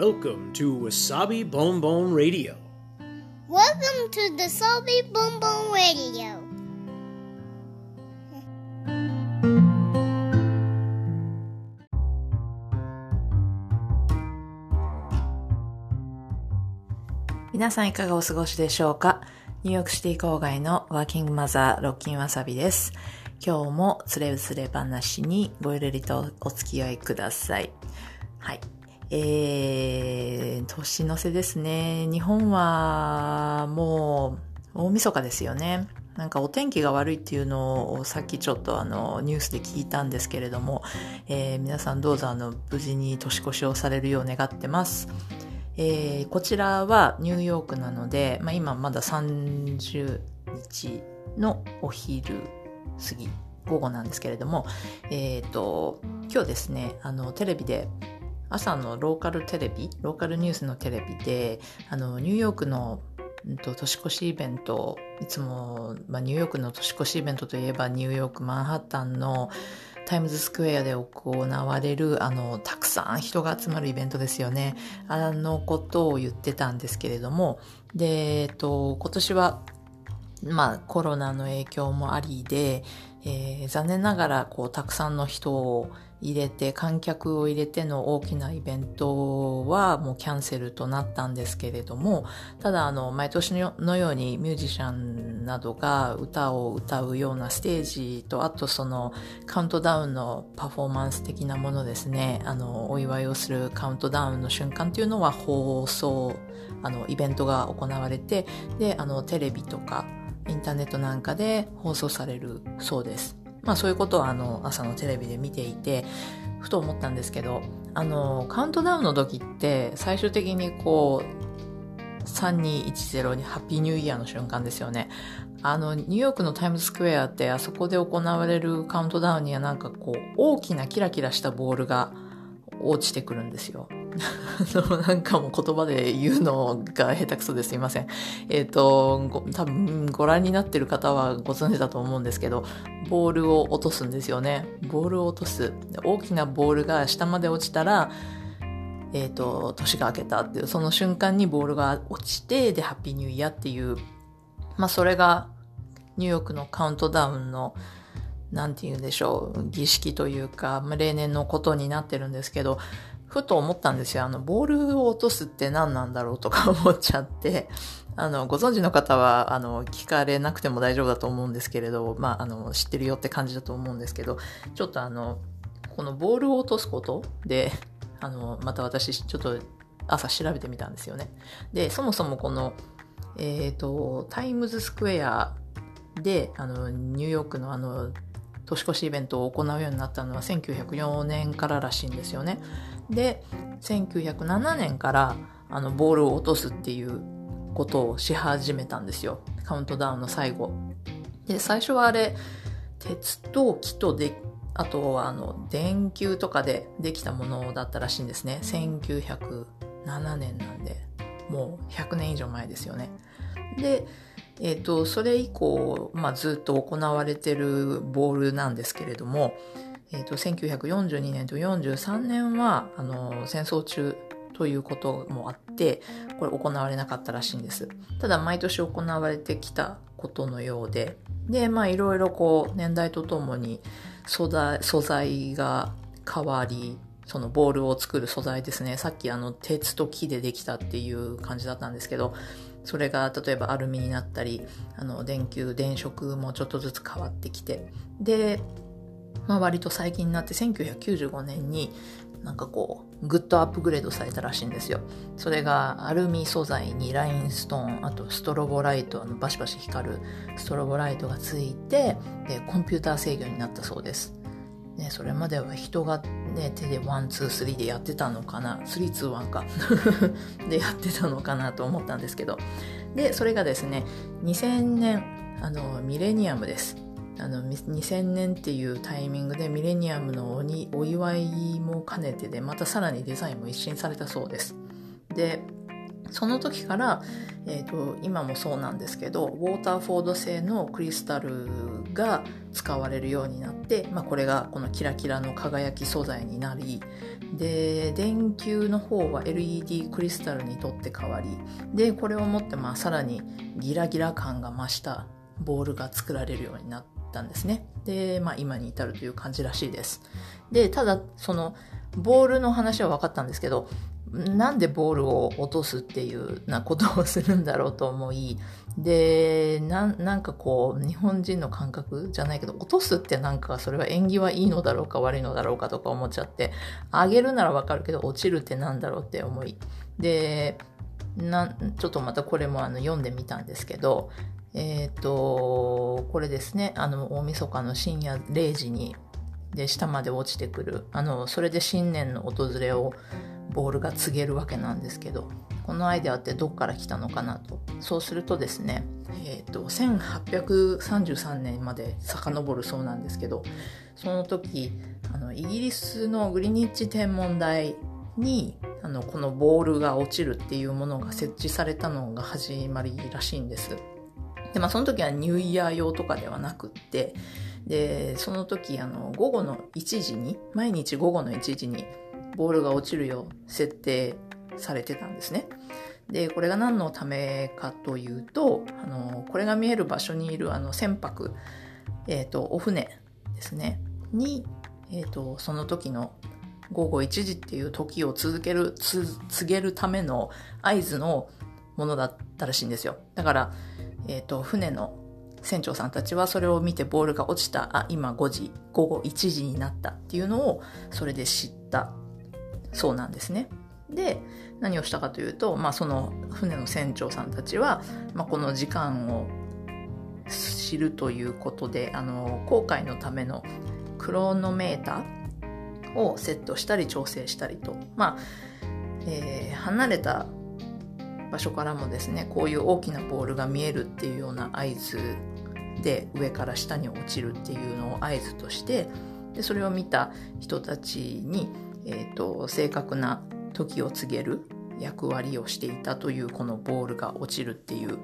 Welcome to Wasabi Bon Bon Radio. Welcome to the Salty Boom Boom Radio. 皆さんいかがお過ごしでしょうか？ニューヨークシティ郊外のワーキングマザーロッキンわさびです。今日もつれつれ話にごゆるりとお付き合いください。はい。えー、年の瀬ですね。日本はもう大晦日ですよね。なんかお天気が悪いっていうのをさっきちょっとあのニュースで聞いたんですけれども、えー皆さんどうぞあの無事に年越しをされるよう願ってます。えーこちらはニューヨークなので、まあ、今まだ30日のお昼過ぎ、午後なんですけれども、えっ、と、今日ですね、あの、テレビで、朝のローカルテレビ、ローカルニュースのテレビで、あの、ニューヨークの年越しイベント、いつも、まあ、ニューヨークの年越しイベントといえば、ニューヨーク、マンハッタンのタイムズスクエアで行われる、あの、たくさん人が集まるイベントですよね。あのことを言ってたんですけれども、で、えっと、今年は、まあ、コロナの影響もありで、えー残念ながら、こう、たくさんの人を入れて、観客を入れての大きなイベントはもうキャンセルとなったんですけれども、ただ、あの、毎年のようにミュージシャンなどが歌を歌うようなステージと、あとそのカウントダウンのパフォーマンス的なものですね、あの、お祝いをするカウントダウンの瞬間っていうのは放送、あの、イベントが行われて、で、あの、テレビとか、インターネットなんかで放送されるそうです。まあそういうことはあの朝のテレビで見ていて、ふと思ったんですけど、あの、カウントダウンの時って最終的にこう、3210にハッピーニューイヤーの瞬間ですよね。あの、ニューヨークのタイムズスクエアってあそこで行われるカウントダウンにはなんかこう、大きなキラキラしたボールが落ちてくるんですよ。のなんかもう言葉で言うのが下手くそですいません。えっ、と、多分ご覧になってる方はご存知だと思うんですけど、ボールを落とすんですよね。ボールを落とす。大きなボールが下まで落ちたら、えっ、と、年が明けたっていう、その瞬間にボールが落ちて、で、ハッピーニューイヤーっていう、まあそれがニューヨークのカウントダウンのなんて言うんでしょう、儀式というか、まあ例年のことになってるんですけど、ふと思ったんですよ。あの、ボールを落とすって何なんだろうとか思っちゃって、あの、ご存知の方は、あの、聞かれなくても大丈夫だと思うんですけれど、まあ、あの、知ってるよって感じだと思うんですけど、ちょっとあの、このボールを落とすことで、あの、また私、ちょっと朝調べてみたんですよね。で、そもそもこの、えっ、と、タイムズスクエアで、あの、ニューヨークのあの、年越しイベントを行うようになったのは1904年かららしいんですよね。で、1907年からあのボールを落とすっていうことをし始めたんですよ。カウントダウンの最後。で、最初はあれ、鉄と木とで、あとはあの、電球とかでできたものだったらしいんですね。1907年なんで、もう100年以上前ですよね。で、えっ、と、それ以降、まあ、ずっと行われてるボールなんですけれども、えっ、と、1942年と43年は、あの、戦争中ということもあって、これ行われなかったらしいんです。ただ、毎年行われてきたことのようで、で、まあ、いろいろこう、年代とともに素材、素材が変わり、そのボールを作る素材ですね。さっきあの、鉄と木でできたっていう感じだったんですけど、それが例えばアルミになったり、あの、電球、電飾もちょっとずつ変わってきて、で、まあ割と最近になって1995年になんかこう、グッドアップグレードされたらしいんですよ。それがアルミ素材にラインストーン、あとストロボライト、のバシバシ光るストロボライトがついて、で、コンピューター制御になったそうです。ね、それまでは人がね、手で one, two, three でやってたのかな。 three, two, one か。でやってたのかなと思ったんですけど。で、それがですね、2000年、あの、ミレニアムです。あの、2000年っていうタイミングでミレニアムのおにお祝いも兼ねてで、またさらにデザインも一新されたそうです。で、その時から、えっ、と、今もそうなんですけど、ウォーターフォード製のクリスタルが使われるようになって、まあ、これがこのキラキラの輝き素材になりで電球の方は LED クリスタルにとって変わりでこれをもってまあさらにギラギラ感が増したボールが作られるようになったんですね。で、まあ、今に至るという感じらしいです。でただそのボールの話は分かったんですけどなんでボールを落とすっていうなことをするんだろうと思い、で、なんかこう、日本人の感覚じゃないけど、落とすってなんかそれは縁起はいいのだろうか悪いのだろうかとか思っちゃって、上げるならわかるけど、落ちるってなんだろうって思い。で、なちょっとまたこれもあの読んでみたんですけど、えっ、ー、と、これですね、あの、大晦日の深夜0時に、で、下まで落ちてくる。あの、それで新年の訪れを、ボールが告げるわけなんですけどこのアイデアってどっから来たのかなとそうするとですね、えーと、1833年まで遡るそうなんですけどその時あのイギリスのグリニッジ天文台にあのこのボールが落ちるっていうものが設置されたのが始まりらしいんです。でまあその時はニューイヤー用とかではなくってでその時あの午後の1時に毎日午後の1時にボールが落ちるよう設定されてたんですね。で、これが何のためかというと、あの、これが見える場所にいるあの船舶、え、ー、と、お船ですね、に、え、ー、と、その時の午後1時っていう時を続ける、告げるための合図のものだったらしいんですよ。だから、えっ、ー、と、船の船長さんたちはそれを見てボールが落ちた、あ、今5時、午後1時になったっていうのをそれで知ったそうなんですね。で何をしたかというと、まあ、その船の船長さんたちは、まあ、この時間を知るということであの航海のためのクロノメーターをセットしたり調整したりと、まあえー、離れた場所からもですねこういう大きなボールが見えるっていうような合図で上から下に落ちるっていうのを合図としてでそれを見た人たちにえーと、正確な時を告げる役割をしていたというこのボールが落ちるっていう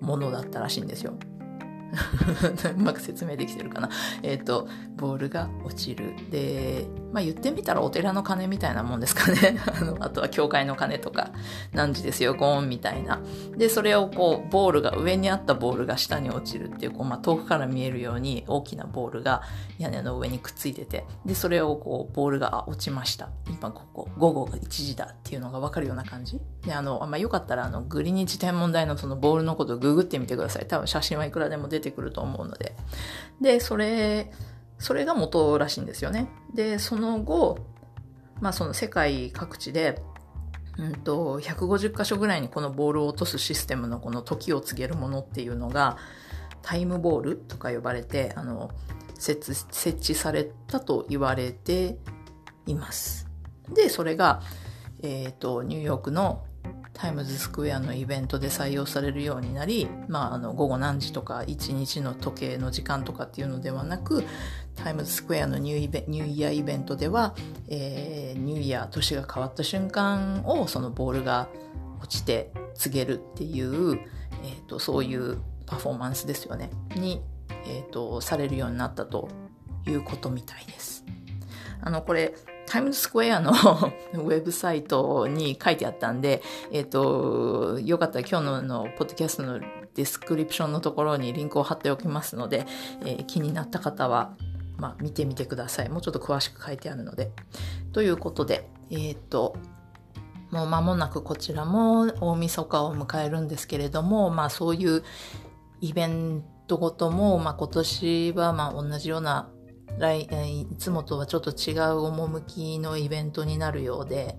ものだったらしいんですよ。うまく説明できてるかな。えっ、ー、と、ボールが落ちる。で、まあ言ってみたらお寺の鐘みたいなもんですかね。あの、あとは教会の鐘とか、何時ですよ、ゴーンみたいな。で、それをこう、ボールが、上にあったボールが下に落ちるっていう、こう、まあ遠くから見えるように大きなボールが屋根の上にくっついてて、で、それをこう、ボールが落ちました。今ここ、午後が1時だっていうのがわかるような感じ。で、あの、まあよかったら、あの、グリニッジ天文台のそのボールのことをググってみてください。多分写真はいくらでも出ててくると思うので。で、それ、それが元らしいんですよね。で、その後、まあその世界各地で、うんと、150箇所ぐらいにこのボールを落とすシステムのこの時を告げるものっていうのが、タイムボールとか呼ばれて、あの、設設置されたと言われています。で、それが、えっ、ー、と、ニューヨークのタイムズスクエアのイベントで採用されるようになり、まあ、あの午後何時とか1日の時計の時間とかっていうのではなくタイムズスクエアのニューイベニューイヤーイベントでは、えー、ニューイヤー年が変わった瞬間をそのボールが落ちて告げるっていう、えーと、そういうパフォーマンスですよねに、えーとされるようになったということみたいです。あのこれタイムズスクエアの ウェブサイトに書いてあったんで、えっ、ー、と、よかったら今日ののポッドキャストのディスクリプションのところにリンクを貼っておきますので、えー、気になった方は、まあ、見てみてください。もうちょっと詳しく書いてあるので。ということで、えっ、ー、と、もう間もなくこちらも大晦日を迎えるんですけれども、まあそういうイベントごとも、まあ今年はまあ同じような来いつもとはちょっと違う趣のイベントになるようで、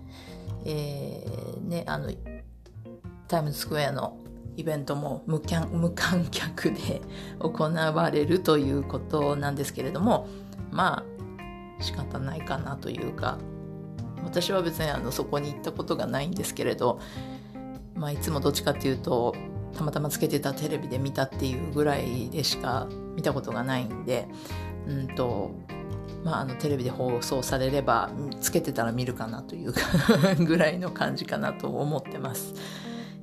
えー、ね、あの、タイムズスクエアのイベントも無観客で 行われるということなんですけれども、まあ、仕方ないかなというか、私は別にあのそこに行ったことがないんですけれど、まあ、いつもどっちかっていうと、たまたまつけてたテレビで見たっていうぐらいでしか見たことがないんで、うんとまあ、あのテレビで放送されればつけてたら見るかなという ぐらいの感じかなと思ってます。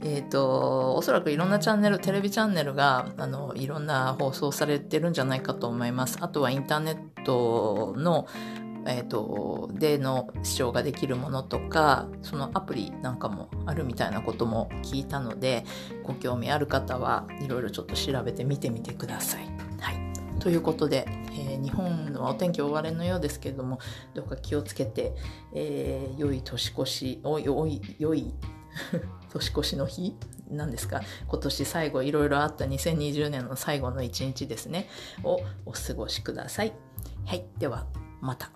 えっ、と、おそらくいろんなチャンネル、テレビチャンネルが、あの、いろんな放送されてるんじゃないかと思います。あとはインターネットの、えっ、と、での視聴ができるものとか、そのアプリなんかもあるみたいなことも聞いたので、ご興味ある方はいろいろちょっと調べてみてみてくださ。い。ということで、えー日本はお天気大荒れのようですけれども、どうか気をつけて、えー良い年越し、おい、おい、良い 年越しの日？なんですか？今年最後いろいろあった2020年の最後の一日ですね、をお過ごしください。はい。では、また。